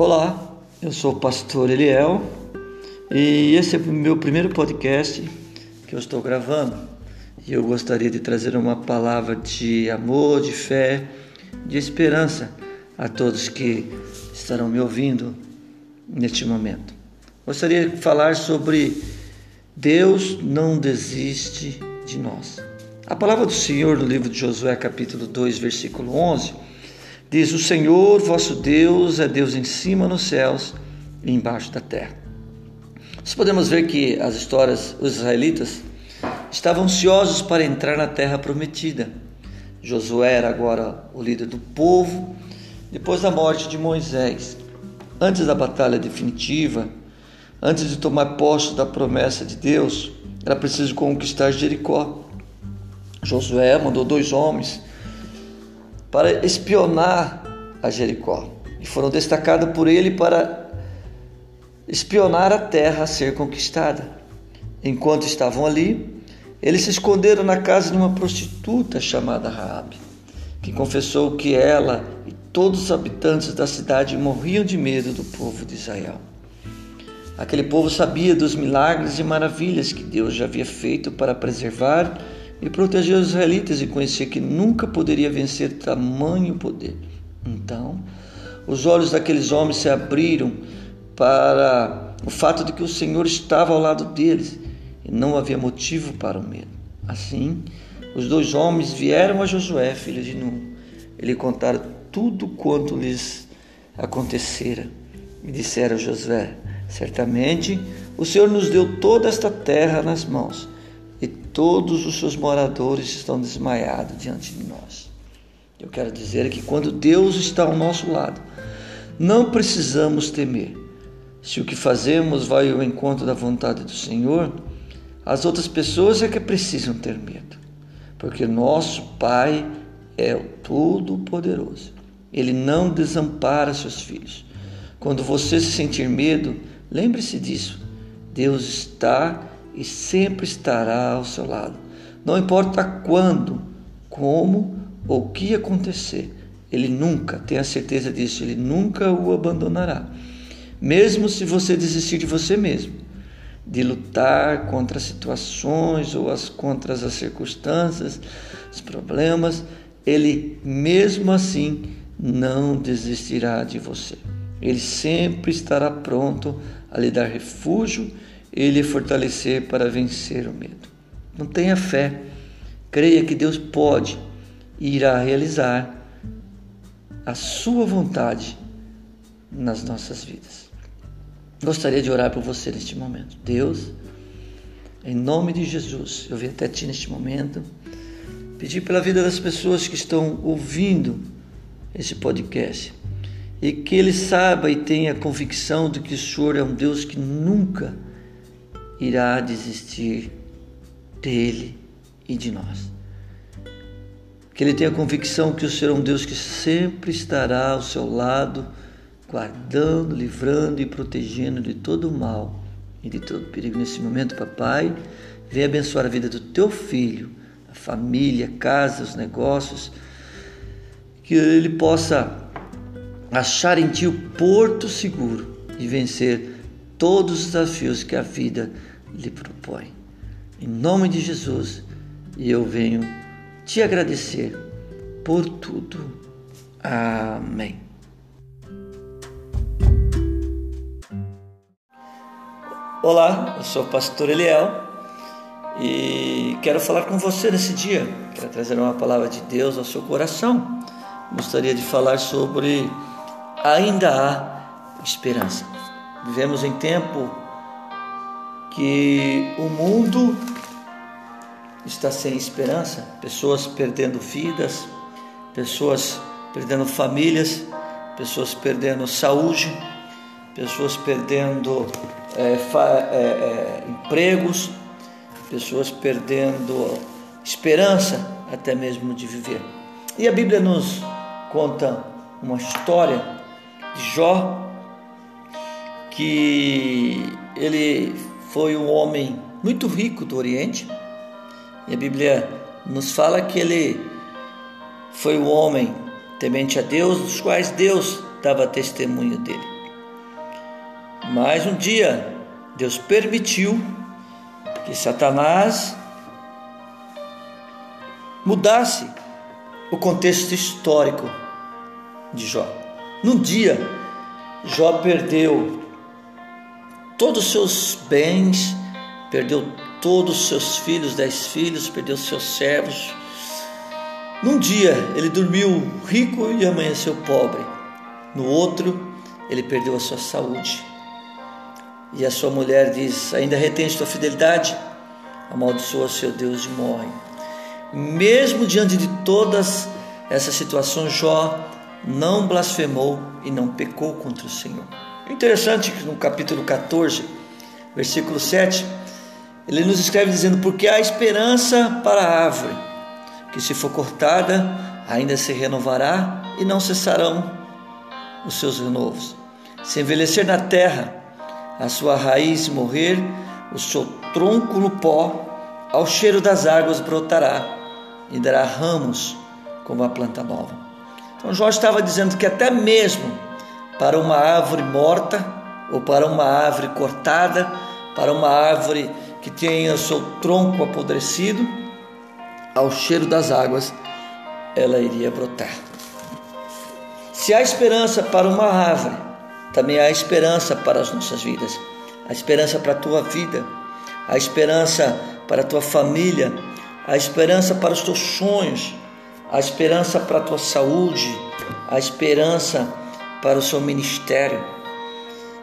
Olá, eu sou o pastor Eliel e esse é o meu primeiro podcast que eu estou gravando e eu gostaria de trazer uma palavra de amor, de fé, de esperança a todos que estarão me ouvindo neste momento. Gostaria de falar sobre Deus não desiste de nós. A palavra do Senhor no livro de Josué, capítulo 2, versículo 11 Diz: O Senhor vosso Deus é Deus em cima nos céus e embaixo da terra. Nós podemos ver que as histórias, os israelitas estavam ansiosos para entrar na terra prometida. Josué era agora o líder do povo, depois da morte de Moisés. Antes da batalha definitiva, antes de tomar posse da promessa de Deus, era preciso conquistar Jericó. Josué mandou dois homens para espionar a Jericó e foram destacados por ele para espionar a terra a ser conquistada. Enquanto estavam ali, eles se esconderam na casa de uma prostituta chamada Raabe, que confessou que ela e todos os habitantes da cidade morriam de medo do povo de Israel. Aquele povo sabia dos milagres e maravilhas que Deus já havia feito para preservar e proteger os israelitas e conhecia que nunca poderia vencer tamanho poder. Então, os olhos daqueles homens se abriram para o fato de que o Senhor estava ao lado deles e não havia motivo para o medo. Assim, os dois homens vieram a Josué, filho de Nun. Ele contaram tudo quanto lhes acontecera e disseram a Josué: Certamente o Senhor nos deu toda esta terra nas mãos e todos os seus moradores estão desmaiados diante de nós. Eu quero dizer que quando Deus está ao nosso lado, não precisamos temer. Se o que fazemos vai ao encontro da vontade do Senhor, as outras pessoas é que precisam ter medo, porque nosso Pai é o Todo-Poderoso. Ele não desampara seus filhos. Quando você se sentir medo, lembre-se disso. Deus está e sempre estará ao seu lado. Não importa quando, como ou o que acontecer, ele nunca, tenha certeza disso, ele nunca o abandonará. Mesmo se você desistir de você mesmo, de lutar contra as situações ou as contra as circunstâncias, os problemas, ele mesmo assim não desistirá de você. Ele sempre estará pronto a lhe dar refúgio ele fortalecer para vencer o medo. Não tenha fé, creia que Deus pode e irá realizar a sua vontade nas nossas vidas. Gostaria de orar por você neste momento. Deus, em nome de Jesus, eu vim até ti neste momento, pedir pela vida das pessoas que estão ouvindo esse podcast e que ele saiba e tenha convicção de que o Senhor é um Deus que nunca irá desistir dele e de nós. Que ele tenha convicção que o Senhor é um Deus que sempre estará ao seu lado, guardando, livrando e protegendo de todo o mal e de todo perigo. Nesse momento, papai, venha abençoar a vida do teu filho, a família, a casa, os negócios, que ele possa achar em ti o porto seguro e vencer todos os desafios que a vida lhe propõe. Em nome de Jesus, eu venho te agradecer por tudo. Amém. Olá, eu sou o pastor Eliel e quero falar com você nesse dia. Quero trazer uma palavra de Deus ao seu coração. Gostaria de falar sobre ainda há esperança. Vivemos em tempo que o mundo está sem esperança, pessoas perdendo vidas, pessoas perdendo famílias, pessoas perdendo saúde, pessoas perdendo é, é, é, empregos, pessoas perdendo esperança até mesmo de viver. E a Bíblia nos conta uma história de Jó que ele foi um homem muito rico do Oriente. E a Bíblia nos fala que ele foi um homem temente a Deus, dos quais Deus dava testemunho dele. Mas um dia Deus permitiu que Satanás mudasse o contexto histórico de Jó. Num dia, Jó perdeu todos os seus bens, perdeu todos os seus filhos, dez filhos, perdeu seus servos. Num dia ele dormiu rico e amanheceu pobre. No outro, ele perdeu a sua saúde. E a sua mulher diz: Ainda retém sua fidelidade? Amaldiçoa seu Deus e morre. Mesmo diante de todas essas situações, Jó não blasfemou e não pecou contra o Senhor. Interessante que no capítulo 14, versículo 7, ele nos escreve dizendo: Porque há esperança para a árvore, que se for cortada, ainda se renovará e não cessarão os seus renovos. Se envelhecer na terra, a sua raiz morrer, o seu tronco no pó, ao cheiro das águas brotará e dará ramos como a planta nova. Então Jó estava dizendo que até mesmo para uma árvore morta ou para uma árvore cortada, para uma árvore que tenha seu tronco apodrecido, ao cheiro das águas ela iria brotar. Se há esperança para uma árvore, também há esperança para as nossas vidas. A esperança para a tua vida, a esperança para a tua família, a esperança para os teus sonhos, a esperança para a tua saúde, a esperança para o seu ministério.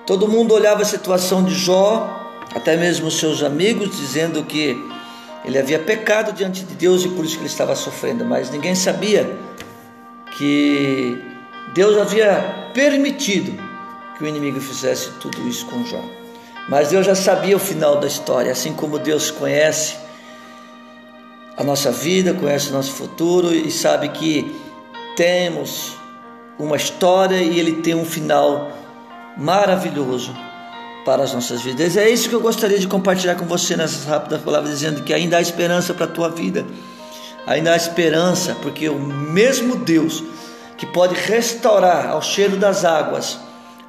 Todo mundo olhava a situação de Jó, até mesmo seus amigos, dizendo que ele havia pecado diante de Deus e por isso que ele estava sofrendo, mas ninguém sabia que Deus havia permitido que o inimigo fizesse tudo isso com Jó. Mas Deus já sabia o final da história, assim como Deus conhece a nossa vida, conhece o nosso futuro e sabe que temos uma história e ele tem um final maravilhoso para as nossas vidas. É isso que eu gostaria de compartilhar com você nessas rápidas palavras, dizendo que ainda há esperança para a tua vida, ainda há esperança, porque o mesmo Deus que pode restaurar ao cheiro das águas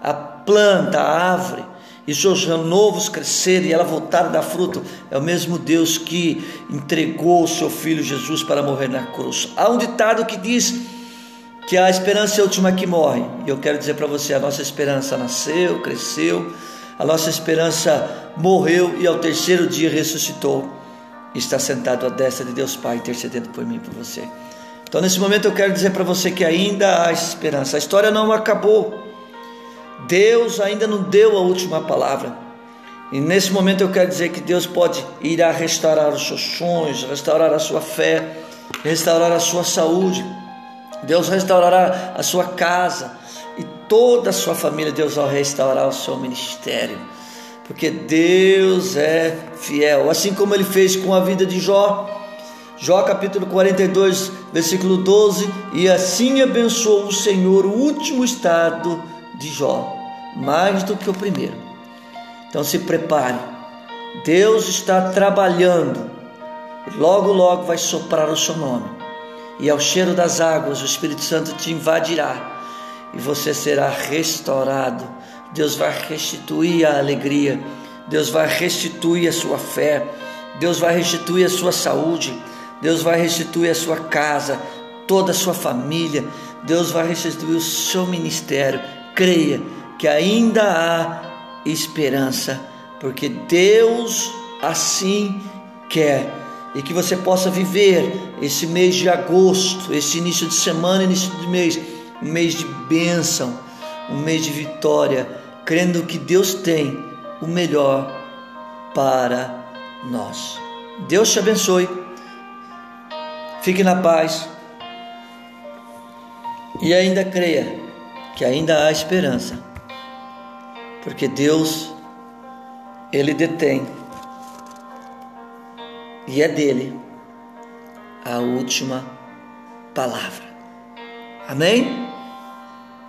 a planta, a árvore, e seus renovos crescerem e ela voltar a dar fruto, é o mesmo Deus que entregou o seu filho Jesus para morrer na cruz. Há um ditado que diz que a esperança é a última que morre. E eu quero dizer para você: a nossa esperança nasceu, cresceu, a nossa esperança morreu e ao terceiro dia ressuscitou. E está sentado à destra de Deus Pai, intercedendo por mim e por você. Então, nesse momento, eu quero dizer para você que ainda há esperança. A história não acabou. Deus ainda não deu a última palavra. E nesse momento eu quero dizer que Deus pode ir a restaurar os seus sonhos, restaurar a sua fé, restaurar a sua saúde. Deus restaurará a sua casa e toda a sua família. Deus vai restaurar o seu ministério. Porque Deus é fiel, assim como ele fez com a vida de Jó. Jó capítulo 42, versículo 12: E assim abençoou o Senhor o último estado de Jó, mais do que o primeiro. Então se prepare. Deus está trabalhando. Logo, logo vai soprar o seu nome. E ao cheiro das águas, o Espírito Santo te invadirá. E você será restaurado. Deus vai restituir a alegria. Deus vai restituir a sua fé. Deus vai restituir a sua saúde. Deus vai restituir a sua casa, toda a sua família. Deus vai restituir o seu ministério creia que ainda há esperança, porque Deus assim quer e que você possa viver esse mês de agosto, esse início de semana, início de mês, um mês de bênção, um mês de vitória, crendo que Deus tem o melhor para nós. Deus te abençoe. Fique na paz. E ainda creia que ainda há esperança, porque Deus, Ele detém, e é dele a última palavra. Amém?